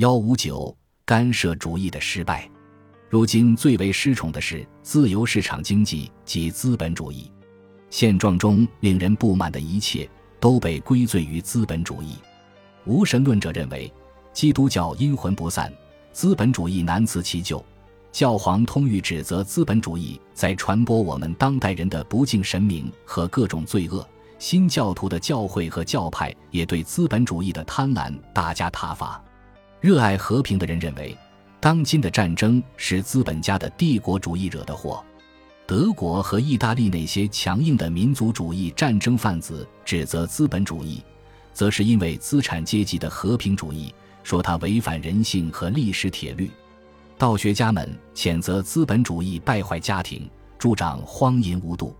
幺五九干涉主义的失败。如今最为失宠的是自由市场经济及资本主义。现状中令人不满的一切都被归罪于资本主义。无神论者认为，基督教阴魂不散，资本主义难辞其咎。教皇通谕指责资本主义在传播我们当代人的不敬神明和各种罪恶。新教徒的教会和教派也对资本主义的贪婪大加挞伐。热爱和平的人认为，当今的战争是资本家的帝国主义惹的祸。德国和意大利那些强硬的民族主义战争贩子指责资本主义，则是因为资产阶级的和平主义，说它违反人性和历史铁律。道学家们谴责资本主义败坏家庭，助长荒淫无度；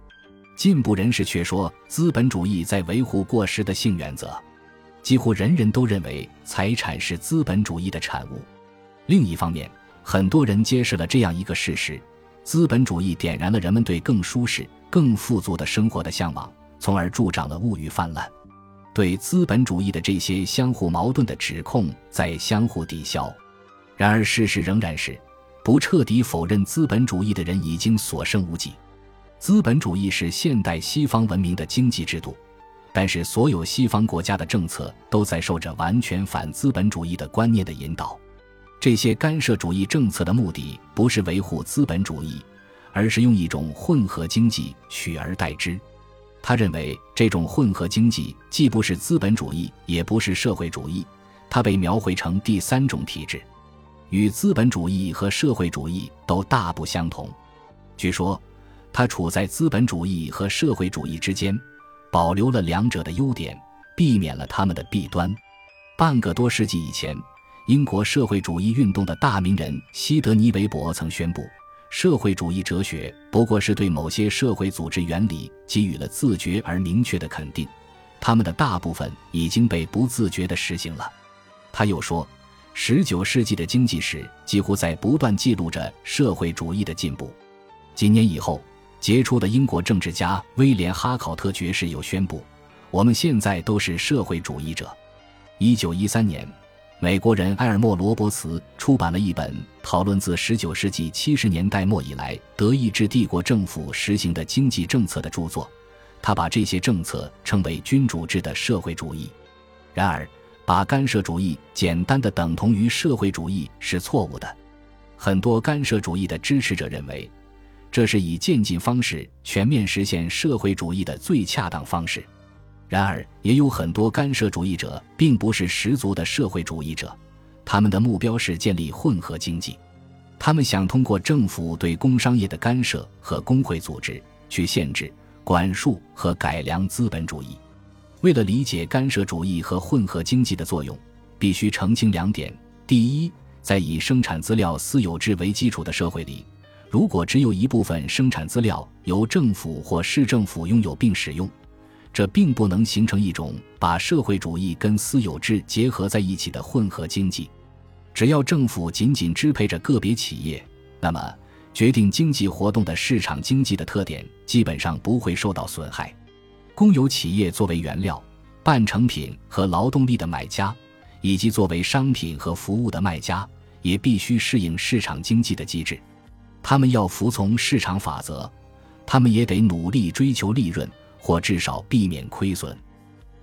进步人士却说资本主义在维护过时的性原则。几乎人人都认为财产是资本主义的产物。另一方面，很多人揭示了这样一个事实。资本主义点燃了人们对更舒适、更富足的生活的向往，从而助长了物欲泛滥。对资本主义的这些相互矛盾的指控在相互抵消。然而，事实仍然是，不彻底否认资本主义的人已经所剩无几。资本主义是现代西方文明的经济制度，但是所有西方国家的政策都在受着完全反资本主义的观念的引导。这些干涉主义政策的目的不是维护资本主义，而是用一种混合经济取而代之。他认为这种混合经济既不是资本主义，也不是社会主义，它被描绘成第三种体制，与资本主义和社会主义都大不相同。据说，它处在资本主义和社会主义之间，保留了两者的优点，避免了他们的弊端。半个多世纪以前。英国社会主义运动的大名人西德尼·韦伯曾宣布，社会主义哲学不过是对某些社会组织原理给予了自觉而明确的肯定，他们的大部分已经被不自觉地实行了。他又说，十九世纪的经济史几乎在不断记录着社会主义的进步。几年以后，杰出的英国政治家威廉·哈考特爵士又宣布，我们现在都是社会主义者。一九一三年。美国人埃尔莫·罗伯茨出版了一本讨论自19世纪70年代末以来德意志帝国政府实行的经济政策的著作，他把这些政策称为君主制的社会主义。然而，把干涉主义简单的等同于社会主义是错误的。很多干涉主义的支持者认为，这是以渐进方式全面实现社会主义的最恰当方式。然而，也有很多干涉主义者并不是十足的社会主义者，他们的目标是建立混合经济。他们想通过政府对工商业的干涉和工会组织去限制、管束和改良资本主义。为了理解干涉主义和混合经济的作用，必须澄清两点：第一，在以生产资料私有制为基础的社会里，如果只有一部分生产资料由政府或市政府拥有并使用，这并不能形成一种把社会主义跟私有制结合在一起的混合经济。只要政府仅仅支配着个别企业，那么决定经济活动的市场经济的特点基本上不会受到损害。公有企业作为原料、半成品和劳动力的买家，以及作为商品和服务的卖家，也必须适应市场经济的机制。他们要服从市场法则，他们也得努力追求利润。或至少避免亏损。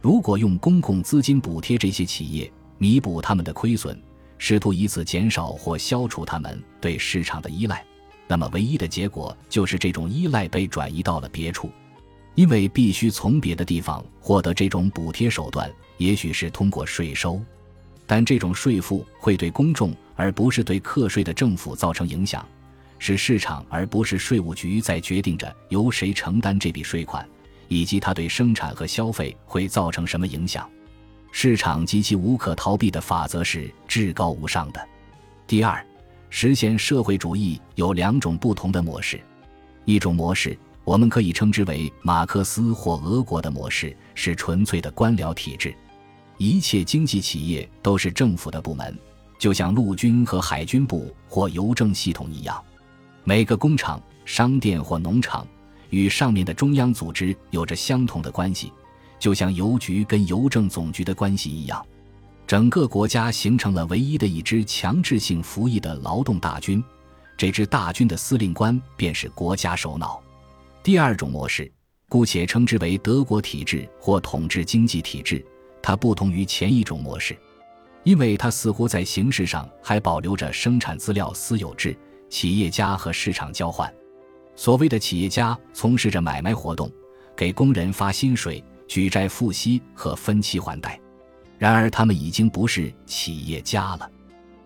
如果用公共资金补贴这些企业，弥补他们的亏损，试图以此减少或消除他们对市场的依赖，那么唯一的结果就是这种依赖被转移到了别处，因为必须从别的地方获得这种补贴手段，也许是通过税收，但这种税负会对公众而不是对课税的政府造成影响，是市场而不是税务局在决定着由谁承担这笔税款。以及它对生产和消费会造成什么影响？市场及其无可逃避的法则是至高无上的。第二，实现社会主义有两种不同的模式。一种模式，我们可以称之为马克思或俄国的模式，是纯粹的官僚体制，一切经济企业都是政府的部门，就像陆军和海军部或邮政系统一样。每个工厂、商店或农场。与上面的中央组织有着相同的关系，就像邮局跟邮政总局的关系一样。整个国家形成了唯一的一支强制性服役的劳动大军，这支大军的司令官便是国家首脑。第二种模式，姑且称之为德国体制或统治经济体制，它不同于前一种模式，因为它似乎在形式上还保留着生产资料私有制、企业家和市场交换。所谓的企业家从事着买卖活动，给工人发薪水、举债付息和分期还贷。然而，他们已经不是企业家了。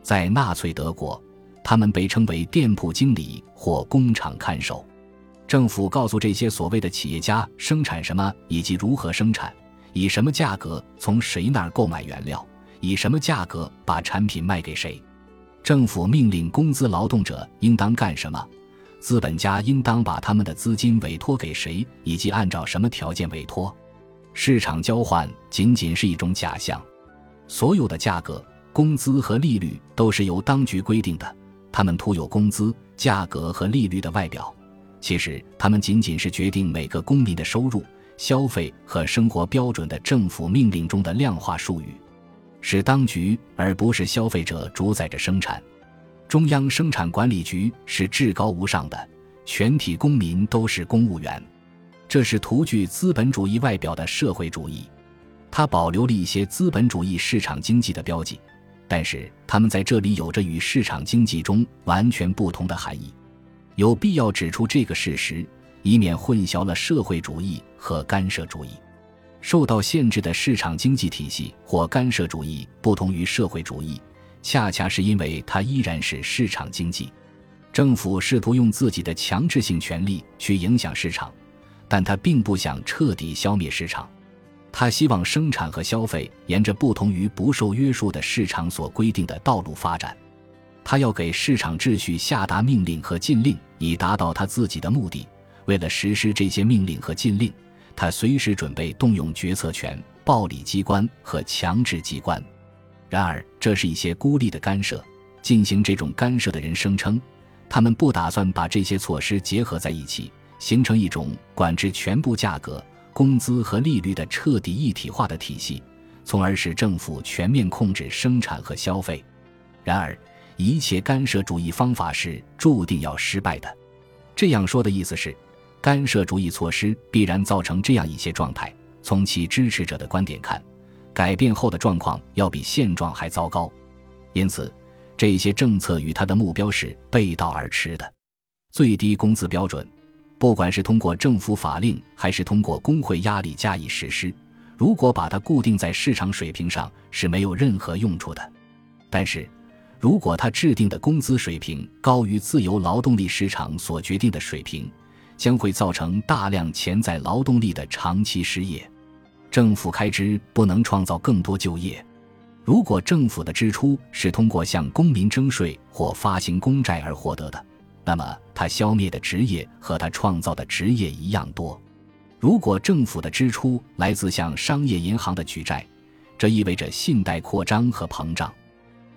在纳粹德国，他们被称为店铺经理或工厂看守。政府告诉这些所谓的企业家生产什么以及如何生产，以什么价格从谁那儿购买原料，以什么价格把产品卖给谁。政府命令工资劳动者应当干什么，资本家应当把他们的资金委托给谁，以及按照什么条件委托。市场交换仅仅是一种假象，所有的价格、工资和利率都是由当局规定的。他们涂有工资、价格和利率的外表，其实他们仅仅是决定每个公民的收入、消费和生活标准的政府命令中的量化术语，是当局而不是消费者主宰着生产。中央生产管理局是至高无上的，全体公民都是公务员。这是图具资本主义外表的社会主义，它保留了一些资本主义市场经济的标记，但是它们在这里有着与市场经济中完全不同的含义。有必要指出这个事实，以免混淆了社会主义和干涉主义。受到限制的市场经济体系或干涉主义不同于社会主义，恰恰是因为它依然是市场经济。政府试图用自己的强制性权力去影响市场。但他并不想彻底消灭市场，他希望生产和消费沿着不同于不受约束的市场所规定的道路发展。他要给市场秩序下达命令和禁令，以达到他自己的目的。为了实施这些命令和禁令，他随时准备动用决策权、暴力机关和强制机关。然而，这是一些孤立的干涉。进行这种干涉的人声称，他们不打算把这些措施结合在一起。形成一种管制全部价格、工资和利率的彻底一体化的体系，从而使政府全面控制生产和消费。然而，一切干涉主义方法是注定要失败的。这样说的意思是，干涉主义措施必然造成这样一些状态。从其支持者的观点看，改变后的状况要比现状还糟糕。因此，这些政策与他的目标是背道而驰的。最低工资标准。不管是通过政府法令，还是通过工会压力加以实施，如果把它固定在市场水平上是没有任何用处的。但是，如果他制定的工资水平高于自由劳动力市场所决定的水平，将会造成大量潜在劳动力的长期失业。政府开支不能创造更多就业。如果政府的支出是通过向公民征税或发行公债而获得的。那么，他消灭的职业和他创造的职业一样多。如果政府的支出来自向商业银行的举债，这意味着信贷扩张和膨胀。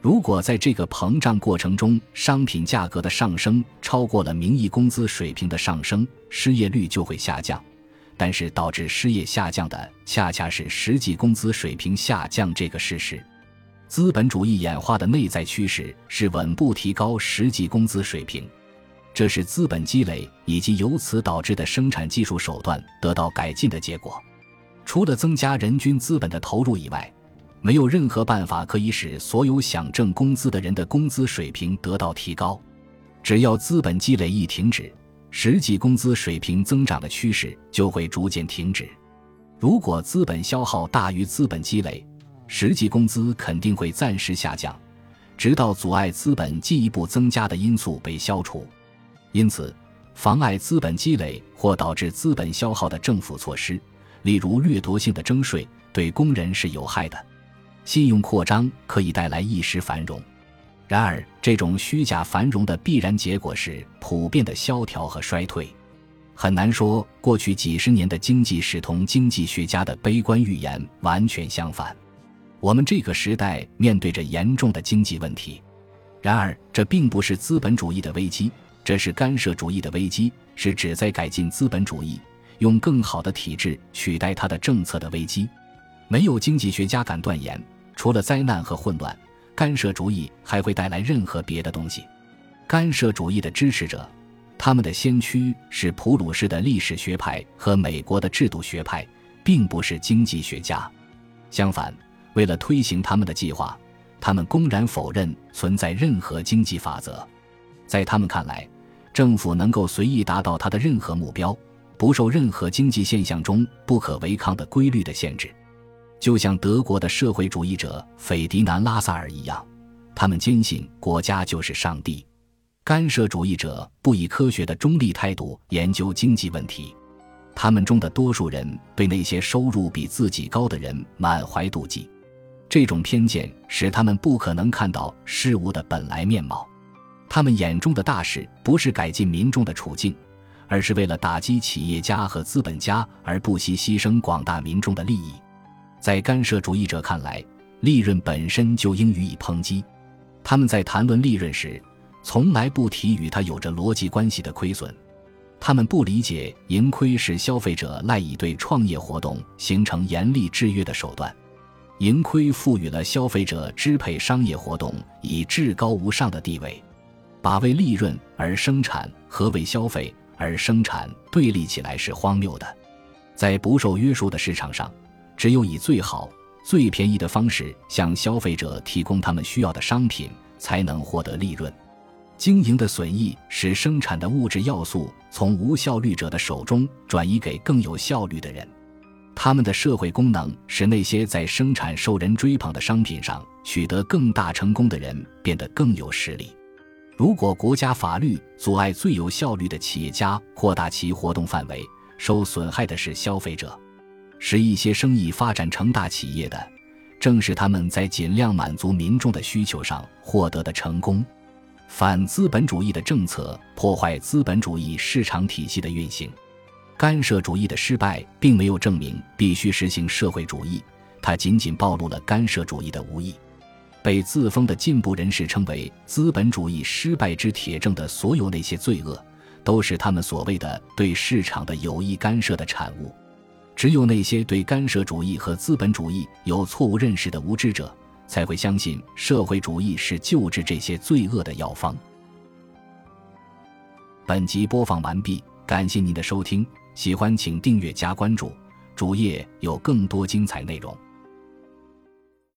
如果在这个膨胀过程中，商品价格的上升超过了名义工资水平的上升，失业率就会下降。但是，导致失业下降的恰恰是实际工资水平下降这个事实。资本主义演化的内在趋势是稳步提高实际工资水平。这是资本积累以及由此导致的生产技术手段得到改进的结果。除了增加人均资本的投入以外，没有任何办法可以使所有想挣工资的人的工资水平得到提高。只要资本积累一停止，实际工资水平增长的趋势就会逐渐停止。如果资本消耗大于资本积累，实际工资肯定会暂时下降，直到阻碍资本进一步增加的因素被消除。因此，妨碍资本积累或导致资本消耗的政府措施，例如掠夺性的征税，对工人是有害的。信用扩张可以带来一时繁荣，然而这种虚假繁荣的必然结果是普遍的萧条和衰退。很难说过去几十年的经济史同经济学家的悲观预言完全相反。我们这个时代面对着严重的经济问题，然而这并不是资本主义的危机。这是干涉主义的危机，是旨在改进资本主义、用更好的体制取代它的政策的危机。没有经济学家敢断言，除了灾难和混乱，干涉主义还会带来任何别的东西。干涉主义的支持者，他们的先驱是普鲁士的历史学派和美国的制度学派，并不是经济学家。相反，为了推行他们的计划，他们公然否认存在任何经济法则。在他们看来，政府能够随意达到他的任何目标，不受任何经济现象中不可违抗的规律的限制。就像德国的社会主义者斐迪南·拉萨尔一样，他们坚信国家就是上帝。干涉主义者不以科学的中立态度研究经济问题。他们中的多数人对那些收入比自己高的人满怀妒忌，这种偏见使他们不可能看到事物的本来面貌。他们眼中的大事不是改进民众的处境，而是为了打击企业家和资本家而不惜牺牲广大民众的利益。在干涉主义者看来，利润本身就应予以抨击。他们在谈论利润时，从来不提与它有着逻辑关系的亏损。他们不理解盈亏是消费者赖以对创业活动形成严厉制约的手段，盈亏赋予了消费者支配商业活动以至高无上的地位，把为利润而生产和为消费而生产对立起来是荒谬的。在不受约束的市场上，只有以最好、最便宜的方式向消费者提供他们需要的商品，才能获得利润。经营的损益使生产的物质要素从无效率者的手中转移给更有效率的人，他们的社会功能使那些在生产受人追捧的商品上取得更大成功的人变得更有实力。如果国家法律阻碍最有效率的企业家扩大其活动范围，受损害的是消费者。使一些生意发展成大企业的，正是他们在尽量满足民众的需求上获得的成功。反资本主义的政策破坏资本主义市场体系的运行，干涉主义的失败并没有证明必须实行社会主义，它仅仅暴露了干涉主义的无益。被自封的进步人士称为资本主义失败之铁证的所有那些罪恶，都是他们所谓的对市场的有意干涉的产物。只有那些对干涉主义和资本主义有错误认识的无知者。才会相信社会主义是救治这些罪恶的药方。本集播放完毕，感谢您的收听，喜欢请订阅加关注，主页有更多精彩内容。